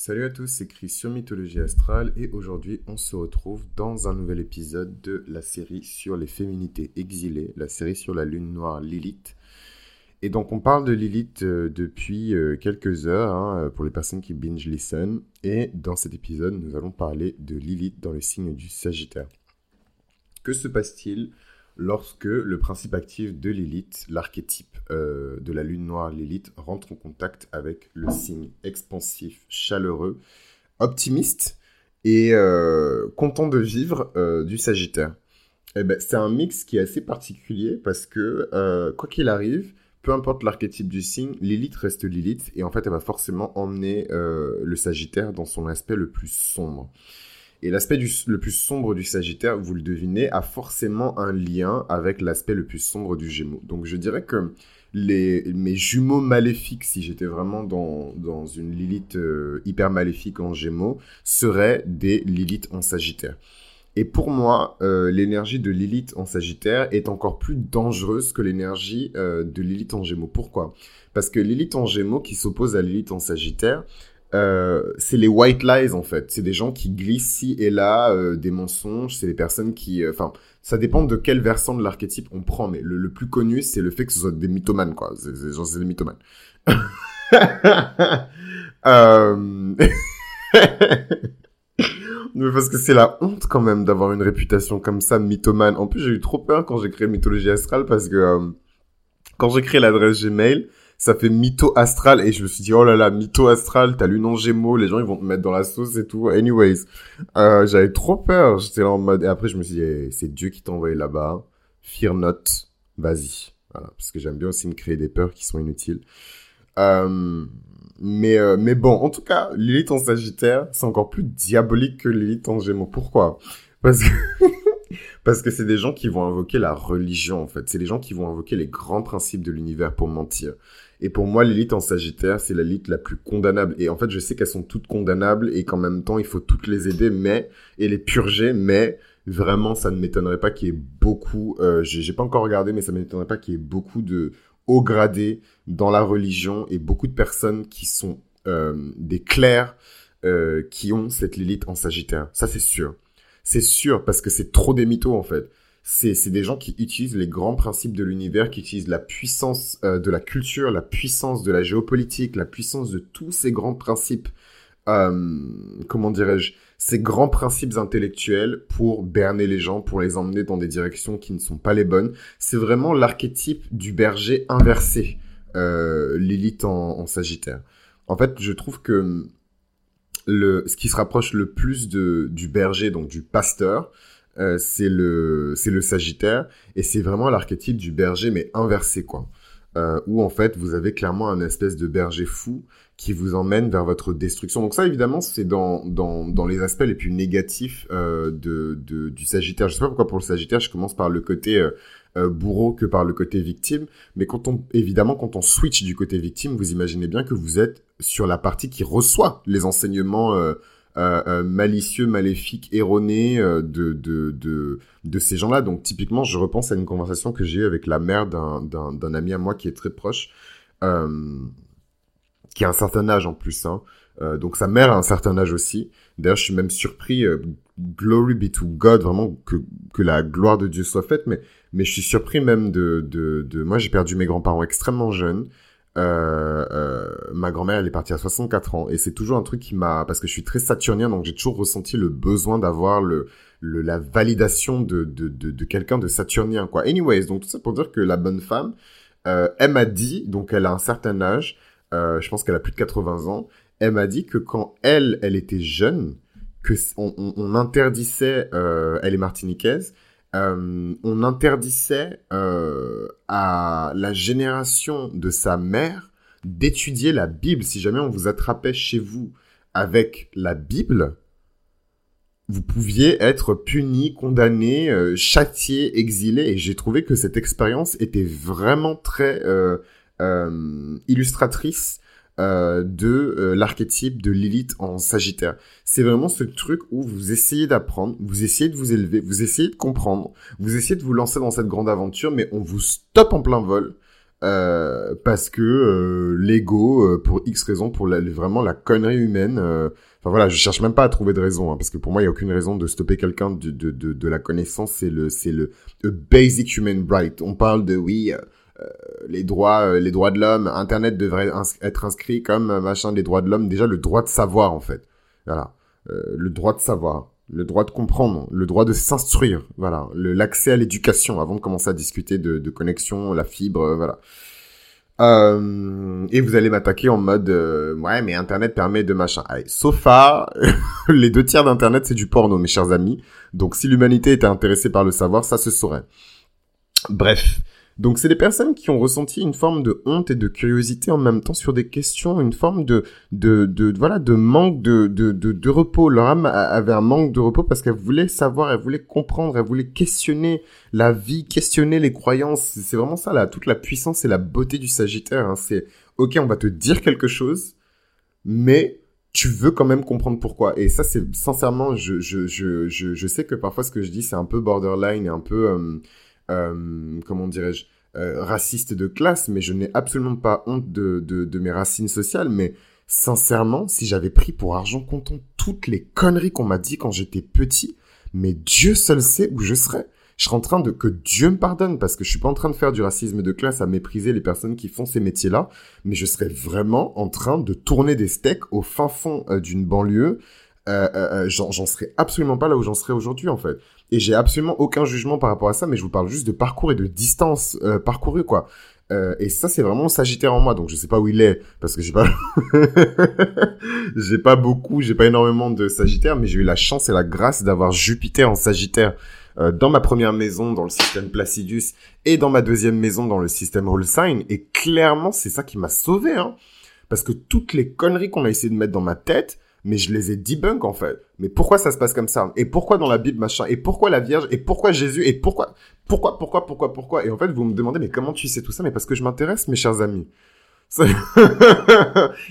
Salut à tous, c'est Chris sur Mythologie Astrale et aujourd'hui on se retrouve dans un nouvel épisode de la série sur les féminités exilées, la série sur la lune noire Lilith. Et donc on parle de Lilith euh, depuis euh, quelques heures hein, euh, pour les personnes qui binge listen et dans cet épisode nous allons parler de Lilith dans le signe du Sagittaire. Que se passe-t-il? Lorsque le principe actif de Lilith, l'archétype euh, de la lune noire Lilith, rentre en contact avec le signe expansif, chaleureux, optimiste et euh, content de vivre euh, du Sagittaire. Eh ben, c'est un mix qui est assez particulier parce que, quoi qu'il arrive, peu importe l'archétype du signe, Lilith reste Lilith et en fait, elle va forcément emmener le Sagittaire dans son aspect le plus sombre. Et l'aspect le plus sombre du Sagittaire, vous le devinez, a forcément un lien avec l'aspect le plus sombre du Gémeaux. Donc je dirais que mes jumeaux maléfiques, si j'étais vraiment dans, dans une Lilith euh, hyper maléfique en Gémeaux, seraient des Lilith en Sagittaire. Et pour moi, euh, l'énergie de Lilith en Sagittaire est encore plus dangereuse que l'énergie euh, de Lilith en Gémeaux. Pourquoi? Parce que Lilith en Gémeaux, qui s'oppose à Lilith en Sagittaire, euh, c'est les white lies en fait. C'est des gens qui glissent ci et là euh, des mensonges. C'est des personnes qui, euh, enfin, ça dépend de quel versant de l'archétype on prend. Mais le, plus connu, c'est le fait que ce soit des mythomanes quoi. C'est des mythomanes. Mais parce que c'est la honte quand même d'avoir une réputation comme ça, mythomane. En plus, j'ai eu trop peur quand j'ai créé Mythologie Astrale parce que quand j'ai créé l'adresse Gmail, ça fait mytho astral et je me suis dit oh là là mytho astral t'as lu non gémeaux les gens ils vont te mettre dans la sauce et tout. Anyways euh, j'avais trop peur. J'étais là en mode et après je me suis dit eh, c'est Dieu qui t'a envoyé là-bas. Fear not. Vas-y. Voilà. Parce que j'aime bien aussi me créer des peurs qui sont inutiles. Euh, mais euh, mais bon en tout cas Lilith en Sagittaire c'est encore plus diabolique que Lilith en Gémeaux. Pourquoi? Parce que Parce que c'est des gens qui vont invoquer la religion, en fait. C'est des gens qui vont invoquer les grands principes de l'univers pour mentir. Et pour moi, l'élite en Sagittaire, c'est l'élite la plus condamnable. Et en fait, je sais qu'elles sont toutes condamnables et qu'en même temps, il faut toutes les aider, mais et les purger. Mais vraiment, ça ne m'étonnerait pas qu'il y ait beaucoup. Euh, j'ai pas encore regardé, mais ça ne m'étonnerait pas qu'il y ait beaucoup de hauts gradés dans la religion et beaucoup de personnes qui sont euh, des clercs euh, qui ont cette Lilith en Sagittaire. Ça, c'est sûr. C'est sûr parce que c'est trop des mythos en fait c'est des gens qui utilisent les grands principes de l'univers, qui utilisent la puissance euh, de la culture, la puissance de la géopolitique, la puissance de tous ces grands principes, euh, comment dirais-je, ces grands principes intellectuels pour berner les gens, pour les emmener dans des directions qui ne sont pas les bonnes. C'est vraiment l'archétype du berger inversé, euh, Lilith en, en, Sagittaire. En fait, je trouve que le, ce qui se rapproche le plus de, du berger, donc du pasteur, euh, c'est le c'est le Sagittaire et c'est vraiment l'archétype du berger mais inversé quoi. Euh, où en fait vous avez clairement un espèce de berger fou qui vous emmène vers votre destruction. Donc ça évidemment c'est dans, dans, dans les aspects les plus négatifs euh, de, de, du Sagittaire. Je sais pas pourquoi pour le Sagittaire je commence par le côté euh, bourreau que par le côté victime, mais quand on évidemment quand on switch du côté victime, vous imaginez bien que vous êtes sur la partie qui reçoit les enseignements euh, euh, malicieux, maléfique, erroné euh, de, de, de, de ces gens-là. Donc typiquement, je repense à une conversation que j'ai eue avec la mère d'un ami à moi qui est très proche, qui a un certain âge en plus. Hein. donc sa mère a un certain âge aussi. D'ailleurs, je suis même surpris, glory be to God, vraiment que, que la gloire de Dieu soit faite, mais, mais je suis surpris même de... de. Moi, j'ai perdu mes grands-parents extrêmement jeunes. Euh, euh, ma grand-mère, elle est partie à 64 ans. Et c'est toujours un truc qui m'a... Parce que je suis très saturnien, donc j'ai toujours ressenti le besoin d'avoir le, la validation de, de, de, quelqu'un de saturnien, quoi. Anyways, donc tout ça pour dire que la bonne femme, euh, elle m'a dit, donc elle a un certain âge, je pense qu'elle a plus de 80 ans, elle m'a dit que quand elle, elle était jeune, que on, interdisait, elle est martiniquaise, euh, on interdisait euh, à la génération de sa mère d'étudier la Bible. Si jamais on vous attrapait chez vous avec la Bible, vous pouviez être puni, condamné, euh, châtié, exilé. Et j'ai trouvé que cette expérience était vraiment très illustratrice euh, de euh, l'archétype de Lilith en Sagittaire. C'est vraiment ce truc où vous essayez d'apprendre, vous essayez de vous élever, vous essayez de comprendre, vous essayez de vous lancer dans cette grande aventure, mais on vous stoppe en plein vol. euh, parce que euh, l'ego, euh, pour X raison, pour la, vraiment la connerie humaine. Enfin voilà, je cherche même pas à trouver de raison, hein, parce que pour moi, il y a aucune raison de stopper quelqu'un de, de, de, de, la connaissance. C'est le, c'est le basic human right. On parle de oui. Les droits les droits de l'homme internet devrait être inscrit comme machin des droits de l'homme déjà le droit de savoir en fait voilà le droit de savoir le droit de comprendre, le droit de s'instruire, voilà, l'accès à l'éducation avant de commencer à discuter de, de connexion, la fibre, euh, voilà. Euh, et vous allez m'attaquer en mode euh, ouais mais internet permet de machin. Allez, sofa, les deux tiers d'internet c'est du porno mes chers amis. Donc si l'humanité était intéressée par le savoir, ça se saurait. Bref, donc c'est des personnes qui ont ressenti une forme de honte et de curiosité en même temps sur des questions, une forme de de, de voilà de manque de, de, de, repos. Leur âme avait un manque de repos parce qu'elle voulait savoir, elle voulait comprendre, elle voulait questionner la vie, questionner les croyances. C'est vraiment ça là, toute la puissance et la beauté du Sagittaire. Hein. C'est ok, on va te dire quelque chose, mais tu veux quand même comprendre pourquoi. Et ça, c'est sincèrement, je, je, je, je, je sais que parfois ce que je dis, c'est un peu borderline et un peu... Euh, comment dirais-je, euh, raciste de classe, mais je n'ai absolument pas honte de, mes racines sociales, mais sincèrement, si j'avais pris pour argent comptant toutes les conneries qu'on m'a dit quand j'étais petit, mais Dieu seul sait où je serais. Je serais en train de que Dieu me pardonne parce que je suis pas en train de faire du racisme de classe à mépriser les personnes qui font ces métiers-là, mais je serais vraiment en train de tourner des steaks au fin fond euh, d'une banlieue. Euh, euh, j'en serais absolument pas là où j'en serais aujourd'hui en fait. Et j'ai absolument aucun jugement par rapport à ça, mais je vous parle juste de parcours et de distance euh, parcourue, quoi. Euh, et ça, c'est vraiment Sagittaire en moi, donc je sais pas où il est, parce que j'ai pas, j'ai pas beaucoup, j'ai pas énormément de Sagittaire, mais j'ai eu la chance et la grâce d'avoir Jupiter en Sagittaire euh, dans ma première maison dans le système Placidus et dans ma deuxième maison dans le système All Sign. Et clairement, c'est ça qui m'a sauvé, hein, parce que toutes les conneries qu'on a essayé de mettre dans ma tête, mais je les ai debunk en fait. Mais pourquoi ça se passe comme ça? Et pourquoi dans la Bible machin? Et pourquoi la Vierge? Et pourquoi Jésus? Et pourquoi Pourquoi Pourquoi Pourquoi Pourquoi? Et en fait, vous me demandez mais comment tu sais tout ça? Mais parce que je m'intéresse, mes chers amis.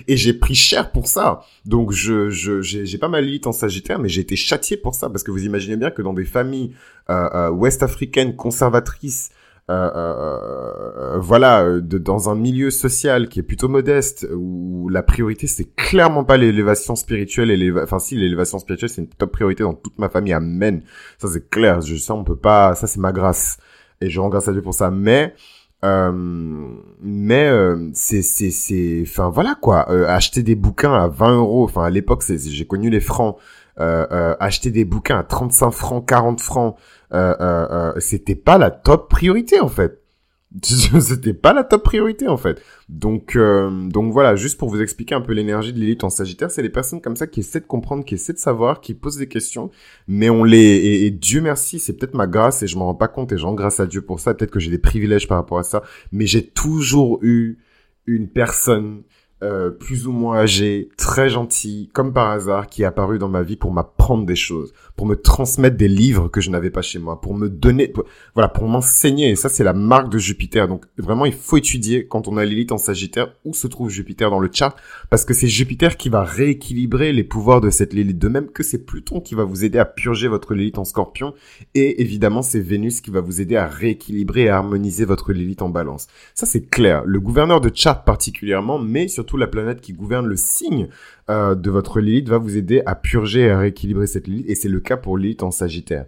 et j'ai pris cher pour ça. Donc je je j'ai pas ma lit en Sagittaire, mais j'ai été châtié pour ça. Parce que vous imaginez bien que dans des familles euh, euh, ouest-africaines conservatrices euh, euh, euh, voilà, de, dans un milieu social qui est plutôt modeste, où la priorité c'est clairement pas l'élévation spirituelle, et enfin si l'élévation spirituelle c'est une top priorité dans toute ma famille, amen. Ça c'est clair, je sais on peut pas, ça c'est ma grâce et je rends grâce à Dieu pour ça. Mais euh, mais c'est c'est c'est enfin voilà quoi acheter des bouquins à 20 euros enfin à l'époque c'est j'ai connu les francs acheter des bouquins à 35 francs 40 francs euh, euh, euh, c'était pas la top priorité en fait. c'était pas la top priorité en fait. Donc euh, donc voilà, juste pour vous expliquer un peu l'énergie de l'élite en Sagittaire, c'est les personnes comme ça qui essaient de comprendre, qui essaient de savoir, qui posent des questions, mais on les et, Dieu merci, c'est peut-être ma grâce et je m'en rends pas compte et j'en grâce à Dieu pour ça, peut-être que j'ai des privilèges par rapport à ça, mais j'ai toujours eu une personne euh, plus ou moins âgé, très gentil, comme par hasard, qui est apparu dans ma vie pour m'apprendre des choses, pour me transmettre des livres que je n'avais pas chez moi, pour me donner, voilà, pour m'enseigner. Et ça, c'est la marque de Jupiter. Donc vraiment, il faut étudier quand on a l'élite en Sagittaire où se trouve Jupiter dans le chart, parce que c'est Jupiter qui va rééquilibrer les pouvoirs de cette Lilith, de même que c'est Pluton qui va vous aider à purger votre Lilith en Scorpion, et évidemment, c'est Vénus qui va vous aider à rééquilibrer et à harmoniser votre Lilith en Balance. Ça, c'est clair. Le gouverneur de chart particulièrement, mais surtout la planète qui gouverne le signe euh, de votre Lilith va vous aider à purger et à rééquilibrer cette Lilith. Et c'est le cas pour Lilith en Sagittaire.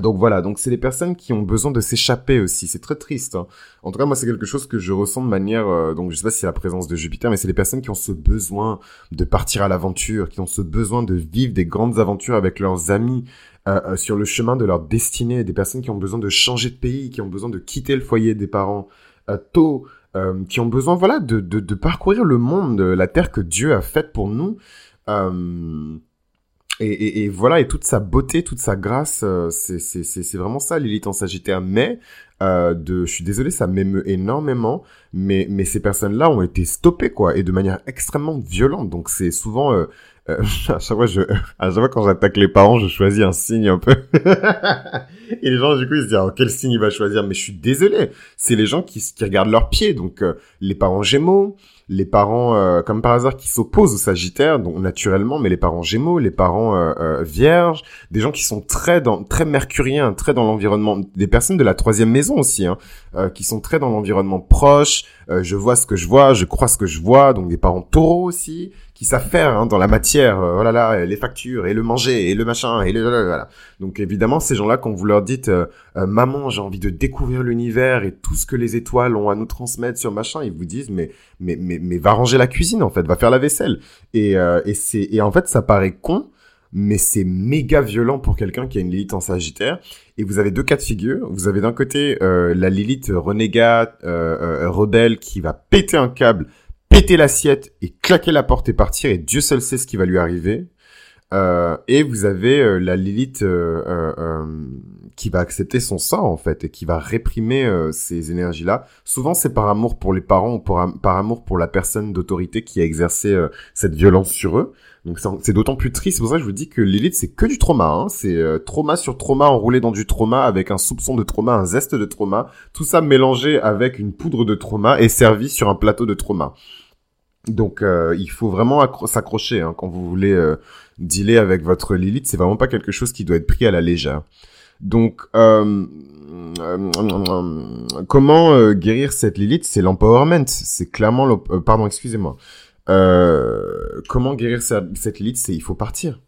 Donc voilà, donc c'est des personnes qui ont besoin de s'échapper aussi. C'est très triste. Hein. En tout cas, moi, c'est quelque chose que je ressens de manière. Euh, donc, je sais pas si c'est la présence de Jupiter, mais c'est des personnes qui ont ce besoin de partir à l'aventure, qui ont ce besoin de vivre des grandes aventures avec leurs amis euh, sur le chemin de leur destinée. Des personnes qui ont besoin de changer de pays, qui ont besoin de quitter le foyer des parents tôt, euh, qui ont besoin voilà de, de, parcourir le monde, la terre que Dieu a faite pour nous. Euh, et, voilà, et toute sa beauté, toute sa grâce, euh, c'est vraiment ça, Lilith en Sagittaire. Mais, euh, de, je suis désolé, ça m'émeut énormément, mais, mais ces personnes-là ont été stoppées, quoi, et de manière extrêmement violente. Donc c'est souvent, euh, euh, à chaque fois, je, à chaque fois quand j'attaque les parents, je choisis un signe un peu. et les gens, du coup, ils se disent, quel signe il va choisir? Mais je suis désolé. C'est les gens qui, qui regardent leurs pieds. Donc, euh, les parents gémeaux, les parents, euh, comme par hasard, qui s'opposent au Sagittaire, donc naturellement, mais les parents Gémeaux, les parents euh, euh, Vierges, des gens qui sont très dans, très mercuriens, très dans l'environnement, des personnes de la troisième maison aussi, hein, qui sont très dans l'environnement proche. je vois ce que je vois, je crois ce que je vois, donc des parents Taureaux aussi, qui savent faire hein, dans la matière, euh, oh là là, les factures et le manger et le machin et le voilà. Donc évidemment ces gens-là quand vous leur dites euh, euh, maman j'ai envie de découvrir l'univers et tout ce que les étoiles ont à nous transmettre sur machin, ils vous disent mais mais mais mais va ranger la cuisine en fait, va faire la vaisselle et et c'est et en fait ça paraît con mais c'est méga violent pour quelqu'un qui a une Lilith en Sagittaire. Et vous avez deux cas de figure. Vous avez d'un côté la Lilith renégate, rebelle, qui va péter un câble péter l'assiette et claquer la porte et partir et Dieu seul sait ce qui va lui arriver. Euh, et vous avez euh, la Lilith euh, euh, qui va accepter son sort en fait et qui va réprimer ces énergies-là. Souvent c'est par amour pour les parents ou par amour pour la personne d'autorité qui a exercé cette violence sur eux. Donc c'est d'autant plus triste. C'est pour ça que je vous dis que Lilith c'est que du trauma. Hein. C'est trauma sur trauma enroulé dans du trauma avec un soupçon de trauma, un zeste de trauma. Tout ça mélangé avec une poudre de trauma et servi sur un plateau de trauma. Donc euh, il faut vraiment s'accrocher hein, quand vous voulez euh, dealer avec votre Lilith. C'est vraiment pas quelque chose qui doit être pris à la légère. Donc euh, comment guérir cette Lilith? C'est l'empowerment. C'est clairement pardon, excusez-moi. comment guérir cette Lilith? C'est il faut partir.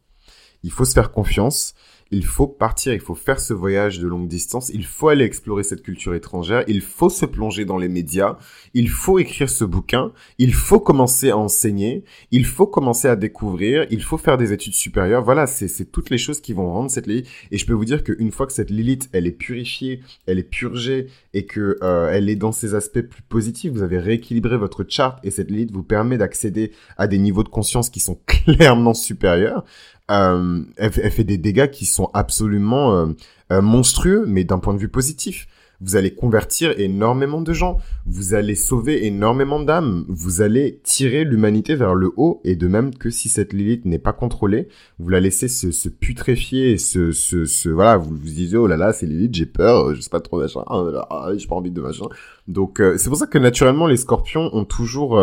Il faut se faire confiance il faut partir, il faut faire ce voyage de longue distance, il faut aller explorer cette culture étrangère, il faut se plonger dans les médias, il faut écrire ce bouquin, il faut commencer à enseigner, il faut commencer à découvrir, il faut faire des études supérieures. Voilà, c'est toutes les choses qui vont rendre cette Lilith. Et je peux vous dire qu'une fois que cette Lilith, elle est purifiée, elle est purgée et que euh, elle est dans ses aspects plus positifs, vous avez rééquilibré votre charte et cette Lilith vous permet d'accéder à des niveaux de conscience qui sont clairement supérieurs euh, elle, fait des dégâts qui sont absolument euh, euh, monstrueux, mais d'un point de vue positif. Vous allez convertir énormément de gens, vous allez sauver énormément d'âmes, vous allez tirer l'humanité vers le haut, et de même que si cette Lilith n'est pas contrôlée, vous la laissez se, se putréfier, se, se, se, voilà, vous vous disiez oh là là c'est Lilith, j'ai peur, je sais pas trop machin, ah, j'ai pas envie de machin. Donc c'est pour ça que naturellement les Scorpions ont toujours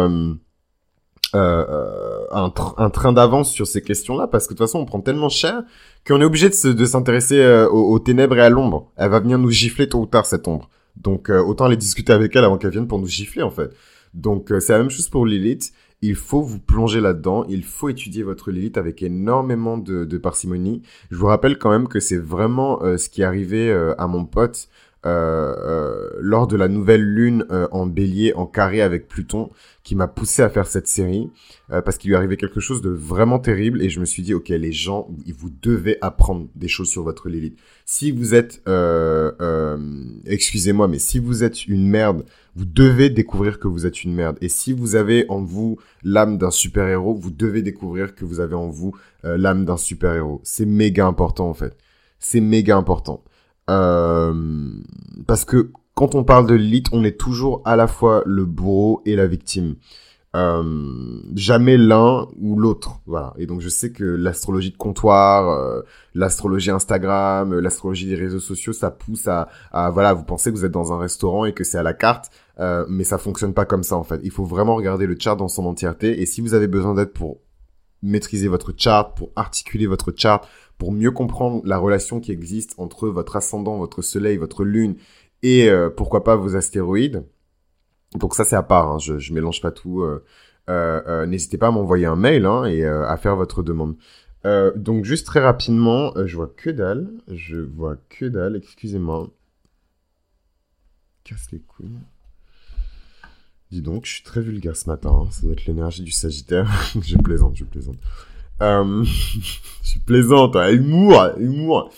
euh, euh, un, un, train d'avance sur ces questions-là parce que de toute façon on prend tellement cher qu'on est obligé de s'intéresser euh, aux, ténèbres et à l'ombre. Elle va venir nous gifler tôt ou tard cette ombre. Donc autant aller discuter avec elle avant qu'elle vienne pour nous gifler en fait. Donc c'est la même chose pour Lilith. Il faut vous plonger là-dedans. Il faut étudier votre Lilith avec énormément de, de parcimonie. Je vous rappelle quand même que c'est vraiment ce qui est arrivé à mon pote euh, euh, lors de la nouvelle lune euh, en bélier en carré avec Pluton qui m'a poussé à faire cette série parce qu'il lui arrivait quelque chose de vraiment terrible et je me suis dit ok les gens vous devez apprendre des choses sur votre Lilith. Si vous êtes excusez-moi mais si vous êtes une merde vous devez découvrir que vous êtes une merde. Et si vous avez en vous l'âme d'un super héros vous devez découvrir que vous avez en vous l'âme d'un super héros c'est méga important en fait. C'est méga important euh, parce que quand on parle de Lilith, on est toujours à la fois le bourreau et la victime. Euh, jamais l'un ou l'autre. Voilà. Et donc je sais que l'astrologie de comptoir, euh, l'astrologie Instagram, l'astrologie des réseaux sociaux, ça pousse à, à, voilà, vous pensez que vous êtes dans un restaurant et que c'est à la carte, mais ça fonctionne pas comme ça en fait. Il faut vraiment regarder le chart dans son entièreté. Et si vous avez besoin d'aide pour maîtriser votre chart, pour articuler votre chart, pour mieux comprendre la relation qui existe entre votre ascendant, votre soleil, votre lune et euh, pourquoi pas vos astéroïdes. Donc ça c'est à part, hein, je, je mélange pas tout. Euh, euh, n'hésitez pas à m'envoyer un mail hein, et à faire votre demande. donc juste très rapidement, je vois que dalle, je vois que dalle, excusez-moi. Casse les couilles. Dis donc, je suis très vulgaire ce matin, hein, ça doit être l'énergie du Sagittaire. je plaisante, je plaisante. Euh, je plaisante, hein. humour, humour.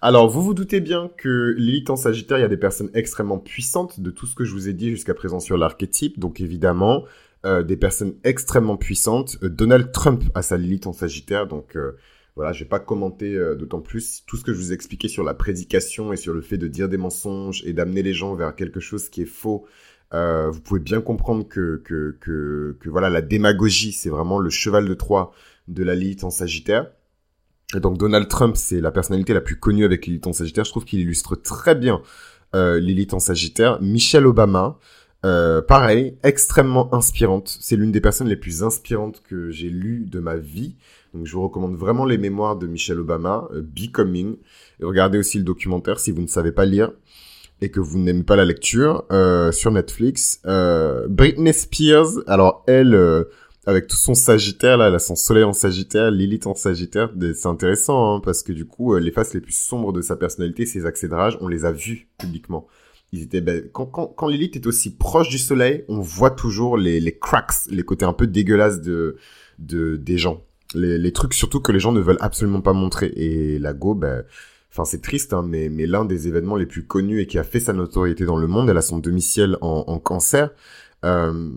Alors, vous vous doutez bien que l'élite en Sagittaire, il y a des personnes extrêmement puissantes de tout ce que je vous ai dit jusqu'à présent sur l'archétype. Donc, évidemment, euh, des personnes extrêmement puissantes. Euh, Donald Trump a sa Lilith en Sagittaire, donc voilà, je vais pas commenter d'autant plus tout ce que je vous ai expliqué sur la prédication et sur le fait de dire des mensonges et d'amener les gens vers quelque chose qui est faux. vous pouvez bien comprendre que, que, que, que voilà, la démagogie, c'est vraiment le cheval de Troie de la Lilith en Sagittaire. Et donc Donald Trump, c'est la personnalité la plus connue avec Lilith en Sagittaire. Je trouve qu'il illustre très bien euh, Lilith en Sagittaire. Michelle Obama, Euh, pareil, extrêmement inspirante. C'est l'une des personnes les plus inspirantes que j'ai lues de ma vie. Donc je vous recommande vraiment les mémoires de Michelle Obama, euh, Becoming. Et regardez aussi le documentaire si vous ne savez pas lire et que vous n'aimez pas la lecture euh, sur Netflix. Euh, Britney Spears, alors elle, avec tout son Sagittaire là, a son Soleil en Sagittaire, Lilith en Sagittaire, c'est intéressant hein, parce que du coup les faces les plus sombres de sa personnalité, ses accès de rage, on les a vus publiquement ils étaient ben, quand, quand, quand Lilith est aussi proche du soleil, on voit toujours les, les cracks, les côtés un peu dégueulasses de, de des gens. Les, les trucs surtout que les gens ne veulent absolument pas montrer. Et la Go, ben, enfin c'est triste, hein, mais, mais l'un des événements les plus connus et qui a fait sa notoriété dans le monde, elle a son domicile en, en cancer. Euh,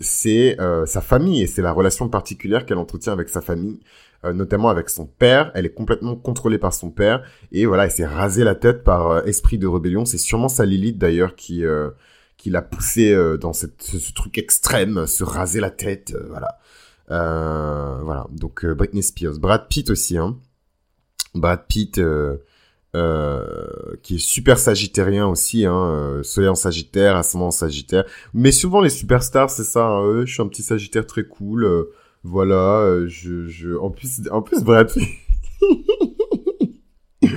c'est euh, sa famille et c'est la relation particulière qu'elle entretient avec sa famille. Euh, notamment avec son père. Elle est complètement contrôlée par son père et voilà, elle s'est rasé la tête par esprit de rébellion. C'est sûrement sa Lilith d'ailleurs qui qui l'a poussé dans ce, truc extrême, se raser la tête, voilà. voilà, donc Britney Spears, Brad Pitt aussi, hein. Brad Pitt, qui est super sagittérien aussi, hein, soleil en sagittaire, ascendant en sagittaire. Mais souvent les superstars, c'est ça, hein, je suis un petit sagittaire très cool, voilà, euh, je, je, en plus, en plus, Brad Pitt.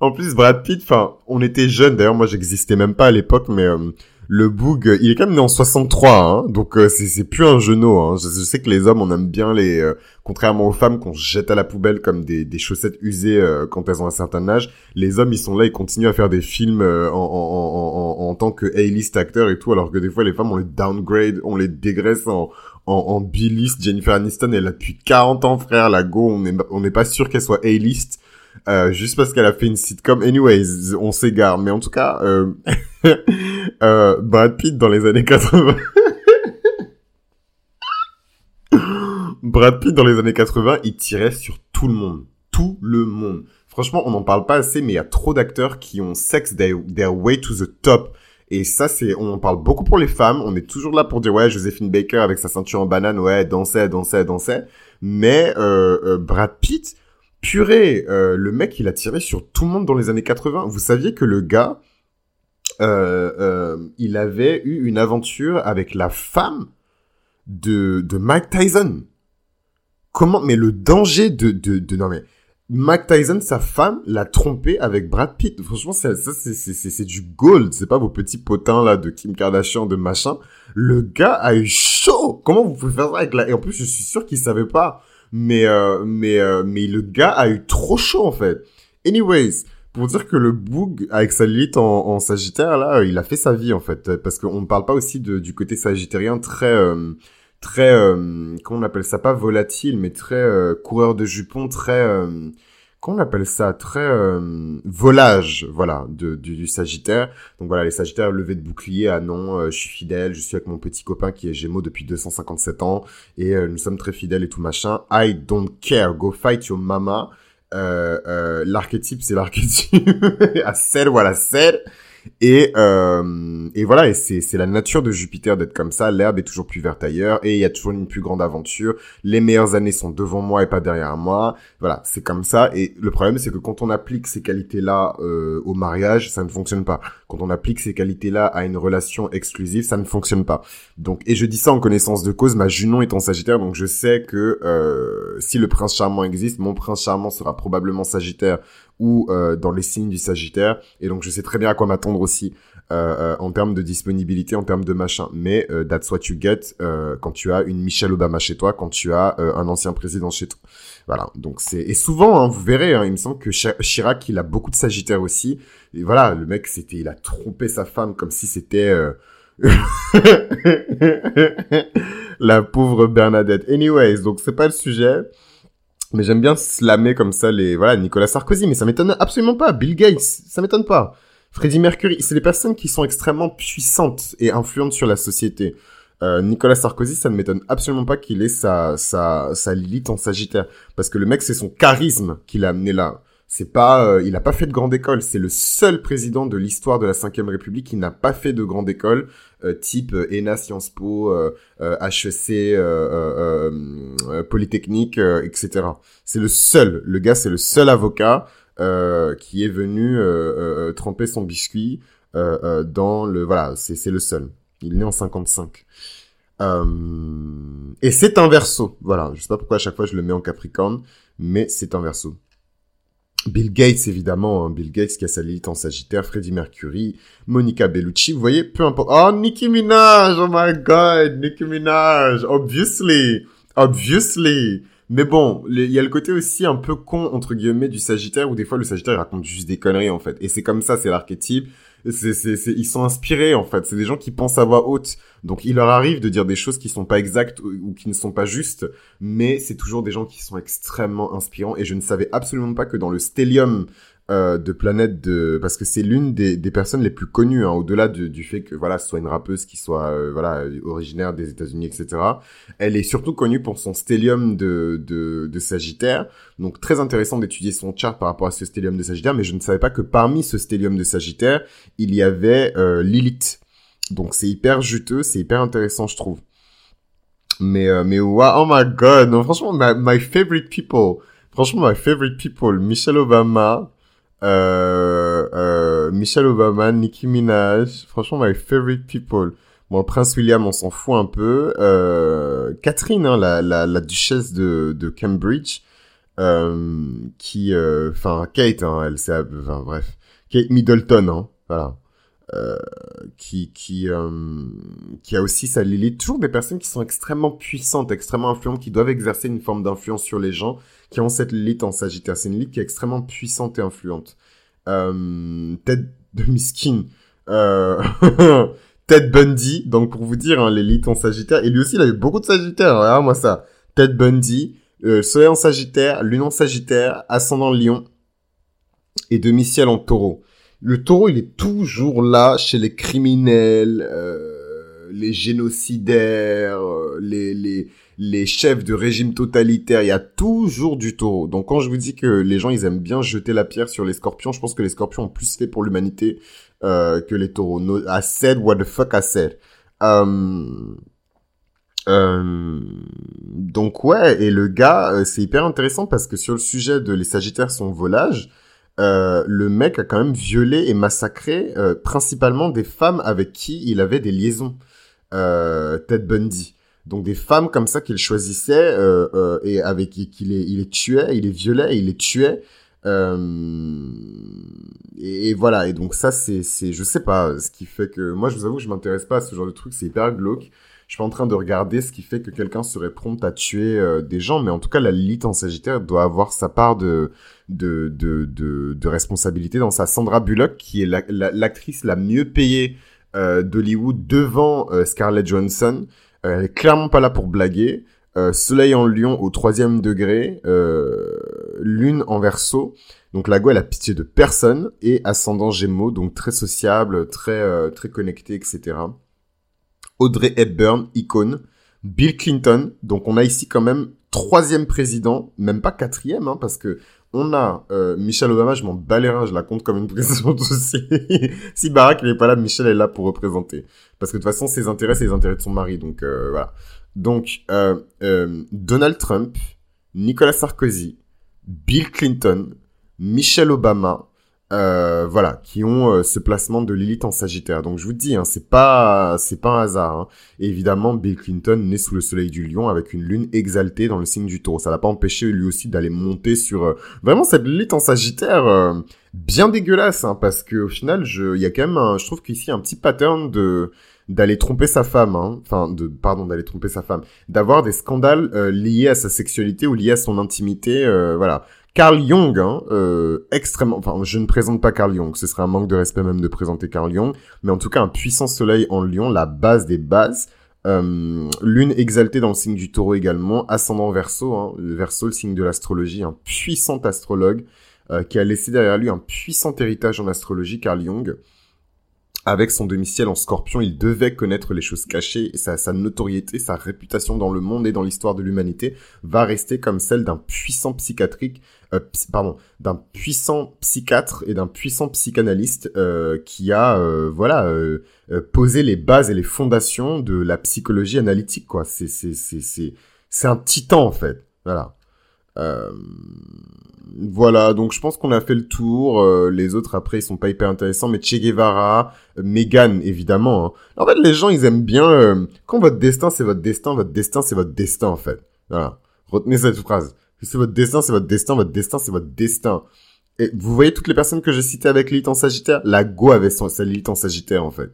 en plus, Brad Pitt, enfin, on était jeunes, d'ailleurs, moi, j'existais même pas à l'époque, mais euh, le Boog, il est quand même né en 63, hein, donc euh, c'est, plus un genou, hein. Je, sais que les hommes, on aime bien les, contrairement aux femmes qu'on jette à la poubelle comme des, des chaussettes usées quand elles ont un certain âge, les hommes, ils sont là, ils continuent à faire des films en, en, en, en, tant que A-list acteurs et tout, alors que des fois, les femmes, on les downgrade, on les dégraisse en, en, B-list. Jennifer Aniston, elle a depuis 40 ans, frère. La go, on n'est on n'est pas sûr qu'elle soit A-list. Euh, juste parce qu'elle a fait une sitcom. Anyways, on s'égare. Mais en tout cas, euh, Brad Pitt dans les années 80. Brad Pitt dans les années 80, il tirait sur tout le monde. Tout le monde. Franchement, on n'en parle pas assez, mais il y a trop d'acteurs qui ont sex their, way to the top. Et ça, c'est, on en parle beaucoup pour les femmes. On est toujours là pour dire, ouais, Joséphine Baker avec sa ceinture en banane, ouais, dansait, dansait, dansait. Mais euh, euh, Brad Pitt, purée, le mec, il a tiré sur tout le monde dans les années 80. Vous saviez que le gars, il avait eu une aventure avec la femme de, de Mike Tyson. Comment Mais le danger de, de, de non mais Mike Tyson, sa femme, l'a trompé avec Brad Pitt. Franchement, ça, ça c'est du gold. C'est pas vos petits potins, là, de Kim Kardashian, de machin. Le gars a eu chaud. Comment vous pouvez faire ça avec la... Et en plus, je suis sûr qu'il savait pas. Mais, euh, mais, euh, mais le gars a eu trop chaud, en fait. Anyways, pour dire que le Boog, avec sa Lilith en, en Sagittaire, là, il a fait sa vie, en fait. Parce qu'on ne parle pas aussi de, du côté sagittérien très... Euh, très euh, comment on appelle ça? Pas volatile mais très euh, coureur de jupons très euh, comment on appelle ça? Très euh, volage voilà de, du, Sagittaire. Donc voilà les Sagittaires levés de bouclier ah non je suis fidèle je suis avec mon petit copain qui est Gémeaux depuis 257 ans et nous sommes très fidèles et tout machin. I don't care. Go fight your mama l'archétype c'est l'archétype. À said voilà said et, euh, et voilà, et c'est, la nature de Jupiter d'être comme ça. L'herbe est toujours plus verte ailleurs et il y a toujours une plus grande aventure. Les meilleures années sont devant moi et pas derrière moi. Voilà, c'est comme ça. Et le problème, c'est que quand on applique ces qualités-là euh, au mariage, ça ne fonctionne pas. Quand on applique ces qualités-là à une relation exclusive, ça ne fonctionne pas. Donc, et je dis ça en connaissance de cause. Ma Junon est en Sagittaire, donc je sais que euh, si le prince charmant existe, mon prince charmant sera probablement Sagittaire ou euh, dans les signes du Sagittaire. Et donc je sais très bien à quoi m'attendre aussi euh, euh, en termes de disponibilité, en termes de machin. Mais that's what you get quand tu as une Michelle Obama chez toi, quand tu as un ancien président chez toi. Voilà. Donc c'est et souvent, hein, vous verrez, hein, il me semble que Chirac, il a beaucoup de Sagittaire aussi. Et voilà, le mec, c'était, il a trompé sa femme comme si c'était la pauvre Bernadette. Anyways, donc c'est pas le sujet. Mais j'aime bien slammer comme ça les, voilà, Nicolas Sarkozy, mais ça m'étonne absolument pas. Bill Gates, ça m'étonne pas. Freddie Mercury, c'est des personnes qui sont extrêmement puissantes et influentes sur la société. Euh, Nicolas Sarkozy, ça ne m'étonne absolument pas qu'il ait sa, sa, sa Lilith en Sagittaire. Parce que le mec, c'est son charisme qui l'a amené là. C'est pas, euh, il a pas fait de grande école. C'est le seul président de l'histoire de la Ve République qui n'a pas fait de grande école, euh, type euh, ENA, Sciences Po, HEC, Polytechnique, etc. C'est le seul. Le gars, c'est le seul avocat qui est venu tremper son biscuit dans le. Voilà, c'est le seul. Il est né en 55. Euh, et c'est un verso. Voilà. Je sais pas pourquoi à chaque fois je le mets en Capricorne, mais c'est un verso. Bill Gates, évidemment, hein. Bill Gates qui a sa Lilith en Sagittaire, Freddie Mercury, Monica Bellucci, vous voyez, peu importe. Oh, Nicki Minaj, oh my god, Nicki Minaj, obviously, obviously. Mais bon, il y a le côté aussi un peu con, entre guillemets, du Sagittaire, où des fois le Sagittaire raconte juste des conneries, en fait. Et c'est comme ça, c'est l'archétype c'est, c'est, c'est, ils sont inspirés en fait. C'est des gens qui pensent à voix haute. Donc il leur arrive de dire des choses qui sont pas exactes ou, qui ne sont pas justes, mais c'est toujours des gens qui sont extrêmement inspirants. Et je ne savais absolument pas que dans le stellium euh, de Planète de parce que c'est l'une des, des, personnes les plus connues hein, au-delà du fait que voilà ce soit une rappeuse qui soit euh, voilà originaire des États-Unis etc. Elle est surtout connue pour son stellium de, de, de Sagittaire donc très intéressant d'étudier son chart par rapport à ce stellium de Sagittaire mais je ne savais pas que parmi ce stellium de Sagittaire il y avait euh, Lilith donc c'est hyper juteux c'est hyper intéressant je trouve mais euh, mais wow, oh my god non franchement my, my favorite people franchement my favorite people Michelle Obama euh, euh, Michelle Obama, Nicki Minaj, franchement my favorite people. Bon, prince William, on s'en fout un peu. Euh, Catherine, hein, la, la, la, duchesse de, de Cambridge, euh, qui, euh, enfin Kate, hein, elle, c'est, bref, Kate Middleton, hein, voilà. Euh, euh, qui a aussi sa Lily toujours des personnes qui sont extrêmement puissantes extrêmement influentes qui doivent exercer une forme d'influence sur les gens qui ont cette Lilith en Sagittaire. C'est une Lilith qui est extrêmement puissante et influente. Euh, Ted de Miskin euh, Ted Bundy donc pour vous dire hein, l'élite en Sagittaire. Et lui aussi il a eu beaucoup de Sagittaire regarde moi ça. Ted Bundy euh, Soleil en Sagittaire Lune en Sagittaire Ascendant Lion et demi-ciel en Taureau le taureau, il est toujours là chez les criminels, euh, les génocidaires, euh, les, les, les chefs de régime totalitaire. Il y a toujours du taureau. Donc quand je vous dis que les gens, ils aiment bien jeter la pierre sur les scorpions, je pense que les scorpions ont plus fait pour l'humanité euh, que les taureaux. No, I said what the fuck I said. Euh, donc ouais, et le gars, c'est hyper intéressant parce que sur le sujet de les Sagittaires sont volage, euh, le mec a quand même violé et massacré euh, principalement des femmes avec qui il avait des liaisons. Euh, Ted Bundy. Donc des femmes comme ça qu'il choisissait et avec qui il les, tuait, il les violait, il les tuait. Et, et, voilà. Et donc ça c'est c'est je sais pas ce qui fait que moi je vous avoue je m'intéresse pas à ce genre de truc. C'est hyper glauque je suis pas en train de regarder ce qui fait que quelqu'un serait prompt à tuer euh, des gens, mais en tout cas, la Lilith en Sagittaire doit avoir sa part de de de de, de responsabilité dans sa Sandra Bullock, qui est l'actrice la, mieux payée euh, d'Hollywood devant euh, Scarlett Johansson. Euh, elle est clairement pas là pour blaguer. Soleil en Lion au troisième degré, Lune en Verseau. Donc la go, elle a pitié de personne et ascendant Gémeaux, donc très sociable, très très connecté, etc. Audrey Hepburn, icône, Bill Clinton. Donc on a ici quand même troisième président, même pas quatrième, hein, parce que on a euh, Michelle Obama, je m'en bats je la compte comme une présidente aussi. si Barack n'est pas là, Michelle est là pour représenter. Parce que de toute façon, ses intérêts, c'est les intérêts de son mari. Donc euh, voilà. Donc euh, euh, Donald Trump, Nicolas Sarkozy, Bill Clinton, Michelle Obama, euh, voilà, qui ont euh, ce placement de Lilith en Sagittaire. Donc je vous dis, hein, c'est pas c'est pas un hasard. Hein. évidemment, Bill Clinton naît sous le soleil du Lion avec une lune exaltée dans le signe du Taureau. Ça l'a pas empêché lui aussi d'aller monter sur euh, vraiment cette Lilith en Sagittaire bien dégueulasse, hein, parce que au final, je il y a quand même, je trouve qu'ici un petit pattern de d'aller tromper sa femme, hein. enfin de pardon d'aller tromper sa femme, d'avoir des scandales liés à sa sexualité ou liés à son intimité, voilà. Carl Jung, hein, euh, extrêmement, enfin, je ne présente pas Carl Jung, ce serait un manque de respect même de présenter Carl Jung, mais en tout cas un puissant soleil en lion, la base des bases, euh, lune exaltée dans le signe du taureau également, ascendant verso, hein, verso, le signe de l'astrologie, un puissant astrologue, euh, qui a laissé derrière lui un puissant héritage en astrologie, Carl Jung, avec son demi-ciel en scorpion, il devait connaître les choses cachées et sa, sa, notoriété, sa réputation dans le monde et dans l'histoire de l'humanité va rester comme celle d'un puissant psychiatrique, euh, pardon, d'un puissant psychiatre et d'un puissant psychanalyste euh, qui a, euh, voilà, posé les bases et les fondations de la psychologie analytique, quoi. C'est, c'est, c'est, c'est, c'est un titan en fait, voilà. voilà, donc je pense qu'on a fait le tour. Les autres après ils sont pas hyper intéressants, mais Che Guevara, Megan évidemment. Hein. En fait, les gens ils aiment bien quand votre destin c'est votre destin, votre destin c'est votre destin en fait. Voilà, retenez cette phrase. C'est votre destin, c'est votre destin, votre destin c'est votre destin. Et vous voyez toutes les personnes que j'ai citées avec l'élite en Sagittaire, la Go avait son, sa l'élite en Sagittaire en fait.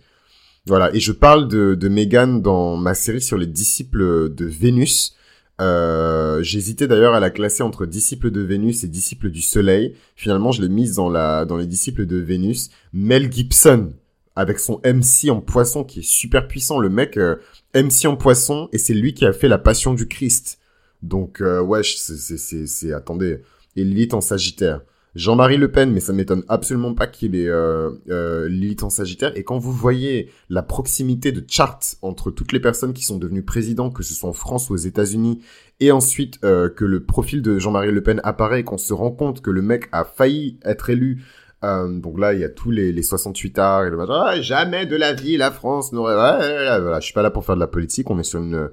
Voilà, et je parle de, de Megan dans ma série sur les disciples de Vénus. Euh, J'hésitais d'ailleurs à la classer entre disciples de Vénus et disciples du Soleil. Finalement, je l'ai mise dans la dans les disciples de Vénus. Mel Gibson avec son MC en poisson qui est super puissant. Le mec euh, MC en poisson et c'est lui qui a fait la Passion du Christ. Donc euh, ouais, c'est attendez, et Lilith en Sagittaire. Jean-Marie Le Pen, mais ça m'étonne absolument pas qu'il ait euh, euh, Lilith en Sagittaire. Et quand vous voyez la proximité de chart entre toutes les personnes qui sont devenues présidents, que ce soit en France ou aux États-Unis, et ensuite euh, que le profil de Jean-Marie Le Pen apparaît, qu'on se rend compte que le mec a failli être élu. Euh, donc là, il y a tous les, les 68 arts et le ah, jamais de la vie la France n'aurait. voilà, je suis pas là pour faire de la politique. On est sur une,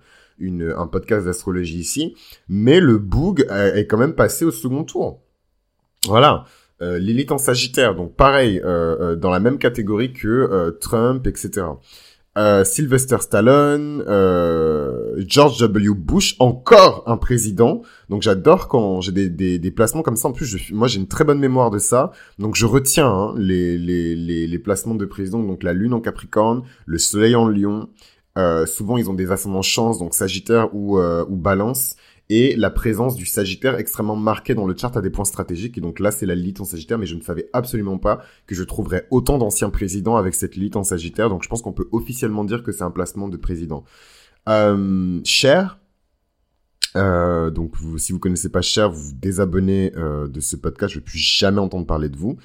un podcast d'astrologie ici, mais le boug est quand même passé au second tour. Voilà. Euh, Lilith en Sagittaire, donc pareil, euh, euh, dans la même catégorie que euh, Trump, etc. Sylvester Stallone, George W. Bush, encore un président. Donc j'adore quand j'ai des, des, placements comme ça. En plus, moi j'ai une très bonne mémoire de ça. Donc je retiens hein, les, les, les, les, placements de président. Donc la Lune en Capricorne, le Soleil en Lion. Souvent ils ont des ascendants chance, donc Sagittaire ou, ou Balance et la présence du Sagittaire extrêmement marquée dans le chart à des points stratégiques. Et donc là, c'est la Lilith en Sagittaire, mais je ne savais absolument pas que je trouverais autant d'anciens présidents avec cette Lilith en Sagittaire. Donc je pense qu'on peut officiellement dire que c'est un placement de président. Euh, Cher, euh, donc si vous connaissez pas Cher, vous vous désabonnez euh, de ce podcast. Je ne plus jamais entendre parler de vous.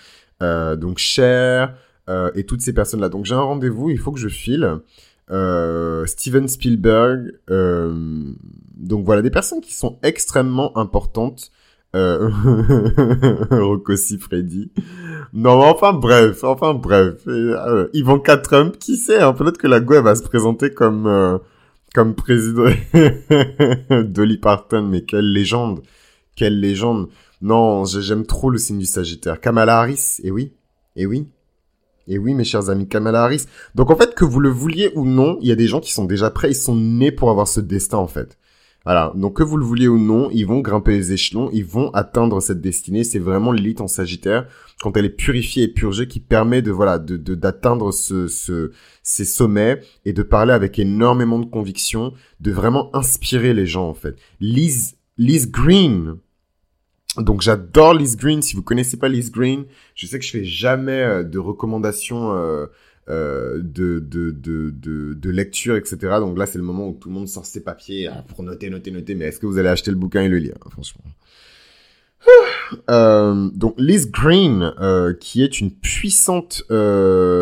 Euh, donc Cher euh, et toutes ces personnes-là. Donc j'ai un rendez-vous, il faut que je file. Euh, Steven Spielberg. Euh, donc voilà, des personnes qui sont extrêmement importantes. Euh, Rocco Freddy. Non, enfin bref, enfin bref. Euh, Ivanka Trump, qui sait, hein, peut-être que la Go va se présenter comme euh, comme président Dolly Parton, mais quelle légende, quelle légende. Non, j'aime trop le signe du Sagittaire. Kamala Harris, et eh oui, et eh oui. Et oui, mes chers amis, Kamala Harris. Donc en fait, que vous le vouliez ou non, il y a des gens qui sont déjà prêts, ils sont nés pour avoir ce destin en fait. Voilà, donc que vous le vouliez ou non, ils vont grimper les échelons, ils vont atteindre cette destinée. C'est vraiment l'élite en Sagittaire quand elle est purifiée et purgée qui permet de voilà de d'atteindre ce, ce ces sommets et de parler avec énormément de conviction, de vraiment inspirer les gens en fait. Liz Liz Green, donc j'adore Liz Green. Si vous connaissez pas Liz Green, je sais que je fais jamais euh, de recommandations euh, euh, de, de, de, de, de lecture, etc. Donc là, c'est le moment où tout le monde sort ses papiers hein, pour noter, noter, noter. Mais est-ce que vous allez acheter le bouquin et le lire, franchement? Euh, donc Liz Green, euh, qui est une puissante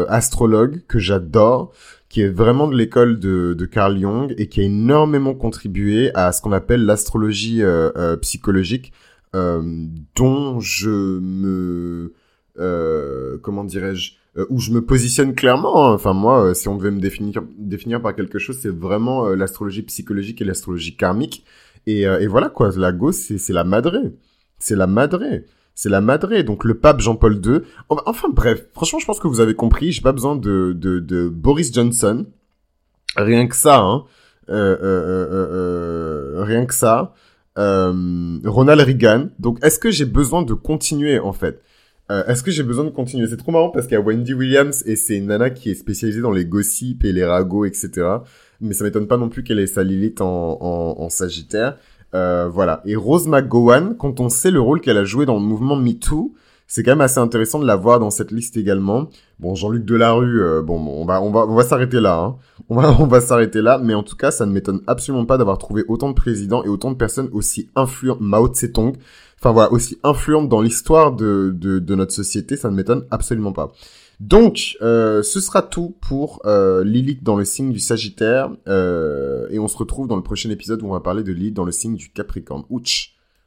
astrologue que j'adore, qui est vraiment de l'école de, de Carl Jung et qui a énormément contribué à ce qu'on appelle l'astrologie psychologique. Euh, dont je me euh, comment dirais-je euh, où je me positionne clairement. Hein. Enfin moi, si on devait me définir définir par quelque chose, c'est vraiment l'astrologie psychologique et l'astrologie karmique. Et, voilà quoi, la gauche c'est la madré, c'est la madré. C'est la madré, donc le pape Jean-Paul II. Enfin bref, franchement, je pense que vous avez compris. J'ai pas besoin de, de, Boris Johnson. Rien que ça, hein. Rien que ça euh, Ronald Reagan. Donc, est-ce que j'ai besoin de continuer en fait? Euh, Est-ce que j'ai besoin de continuer? C'est trop marrant parce qu'il y a Wendy Williams et c'est une nana qui est spécialisée dans les gossips et les ragots, etc. Mais ça m'étonne pas non plus qu'elle ait sa Lilith en, en, en Sagittaire. Euh, voilà. Et Rose McGowan, quand on sait le rôle qu'elle a joué dans le mouvement MeToo, c'est quand même assez intéressant de la voir dans cette liste également. Bon, Jean-Luc Delarue, euh, bon, on va, on va, on va s'arrêter là. Hein. On va, on va s'arrêter là. Mais en tout cas, ça ne m'étonne absolument pas d'avoir trouvé autant de présidents et autant de personnes aussi influentes. Mao Tse-tung, enfin voilà, aussi influentes dans l'histoire de, de, notre société. Ça ne m'étonne absolument pas. Donc, euh, ce sera tout pour euh, Lilith dans le signe du Sagittaire. Et on se retrouve dans le prochain épisode où on va parler de Lilith dans le signe du Capricorne. Ouch